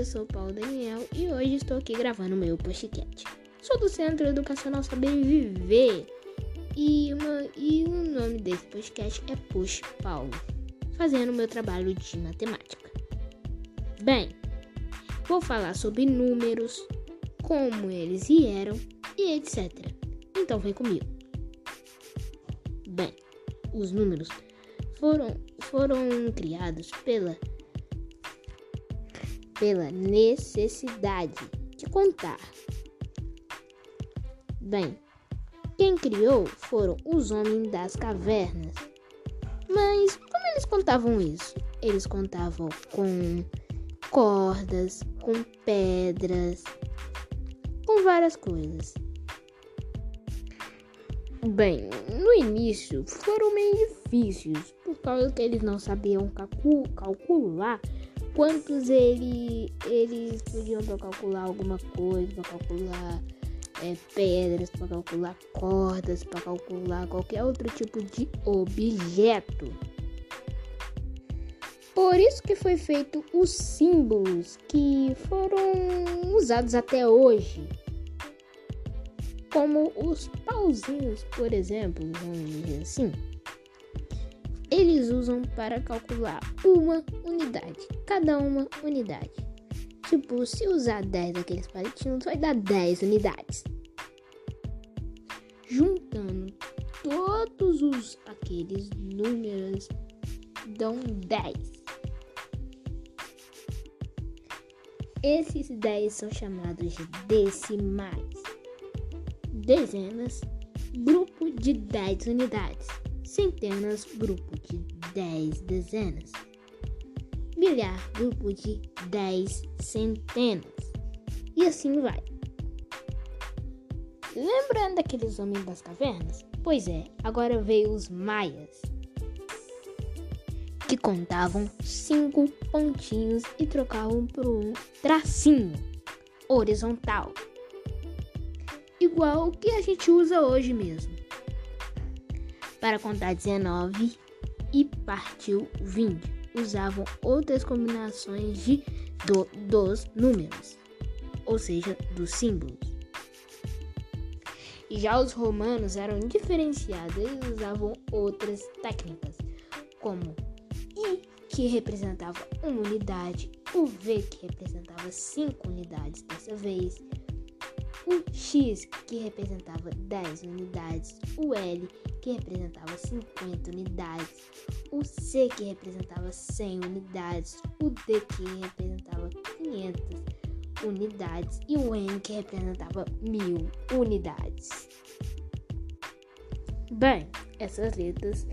eu sou Paulo Daniel e hoje estou aqui gravando meu podcast. Sou do Centro Educacional Saber Viver e, uma, e o nome desse podcast é Push Paulo, fazendo meu trabalho de matemática. Bem, vou falar sobre números, como eles vieram e etc. Então vem comigo. Bem, os números foram, foram criados pela pela necessidade de contar. Bem, quem criou foram os homens das cavernas. Mas como eles contavam isso? Eles contavam com cordas, com pedras, com várias coisas. Bem, no início foram meio difíceis, por causa que eles não sabiam calcular quantos ele, eles podiam para calcular alguma coisa, para calcular é, pedras, para calcular cordas, para calcular qualquer outro tipo de objeto. Por isso que foi feito os símbolos que foram usados até hoje. Como os pauzinhos, por exemplo, vamos dizer assim eles usam para calcular uma unidade, cada uma unidade. Tipo, se usar 10 daqueles palitinhos, vai dar 10 unidades. Juntando todos os aqueles números dão 10. Esses 10 são chamados de decimais. Dezenas, grupo de 10 unidades centenas, grupo de 10 dezenas, milhar, grupo de 10 centenas, e assim vai. Lembrando daqueles homens das cavernas? Pois é, agora veio os maias, que contavam cinco pontinhos e trocavam por um tracinho horizontal, igual o que a gente usa hoje mesmo para contar 19 e partiu 20. Usavam outras combinações de, do, dos números, ou seja, dos símbolos. E já os romanos eram diferenciados, eles usavam outras técnicas, como I, que representava uma unidade, o V, que representava cinco unidades dessa vez, o X, que representava 10 unidades, o L, que representava 50 unidades, o C, que representava 100 unidades, o D, que representava 500 unidades e o N, que representava 1000 unidades. Bem, essas letras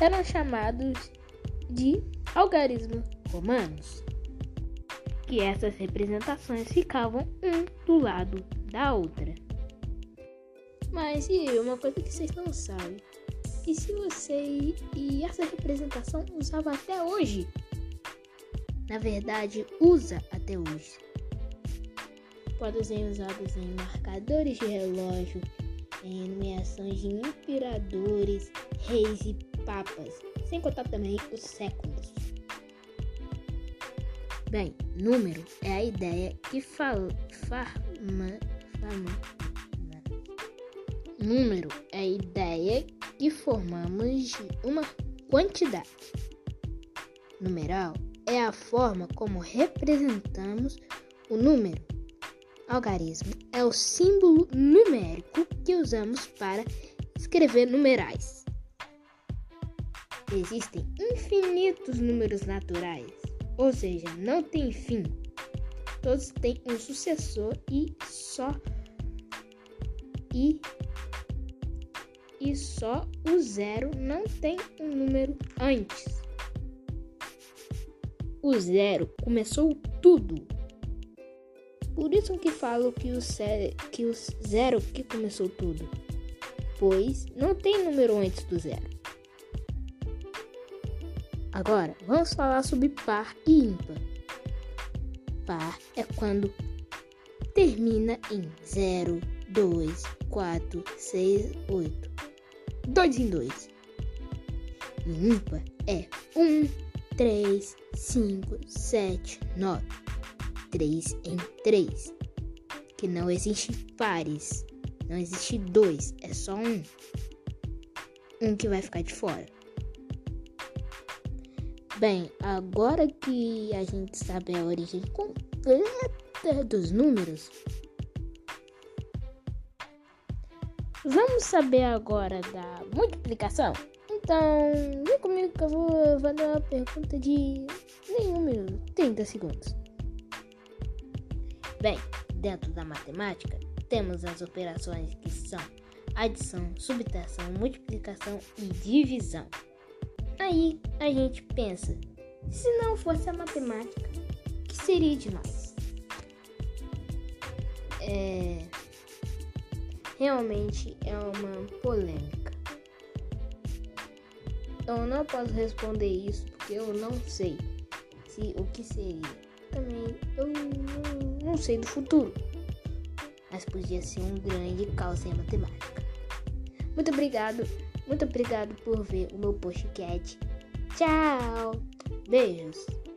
eram chamadas de algarismos romanos, que essas representações ficavam um do lado da outra. Mas e uma coisa que vocês não sabem? E se você e essa representação usava até hoje? Na verdade, usa até hoje. Podem ser usados em marcadores de relógio, em nomeações de imperadores, reis e papas, sem contar também os séculos. Bem, número é a ideia que fala, farma, Número é a ideia que formamos de uma quantidade. Numeral é a forma como representamos o número. Algarismo é o símbolo numérico que usamos para escrever numerais. Existem infinitos números naturais, ou seja, não tem fim todos têm um sucessor e só e e só o zero não tem um número antes. O zero começou tudo. Por isso que falo que o, que o zero que começou tudo, pois não tem número antes do zero. Agora, vamos falar sobre par e ímpar par é quando termina em 0, 2, 4, 6, 8. 2 em 2. E ímpar é 1, 3, 5, 7, 9. 3 em 3. Que não existe pares. Não existe dois, é só um. Um que vai ficar de fora. Bem, agora que a gente sabe a origem completa dos números, vamos saber agora da multiplicação? Então, vem comigo que eu vou fazer uma pergunta de nenhum minuto, 30 segundos. Bem, dentro da matemática, temos as operações que são adição, subtração, multiplicação e divisão. Aí a gente pensa, se não fosse a matemática, o que seria de nós? É... Realmente é uma polêmica. Eu não posso responder isso porque eu não sei se o que seria. Também eu não, não sei do futuro mas podia ser um grande caos em matemática. Muito obrigado, muito obrigado por ver o meu podcast. Tchau, beijos.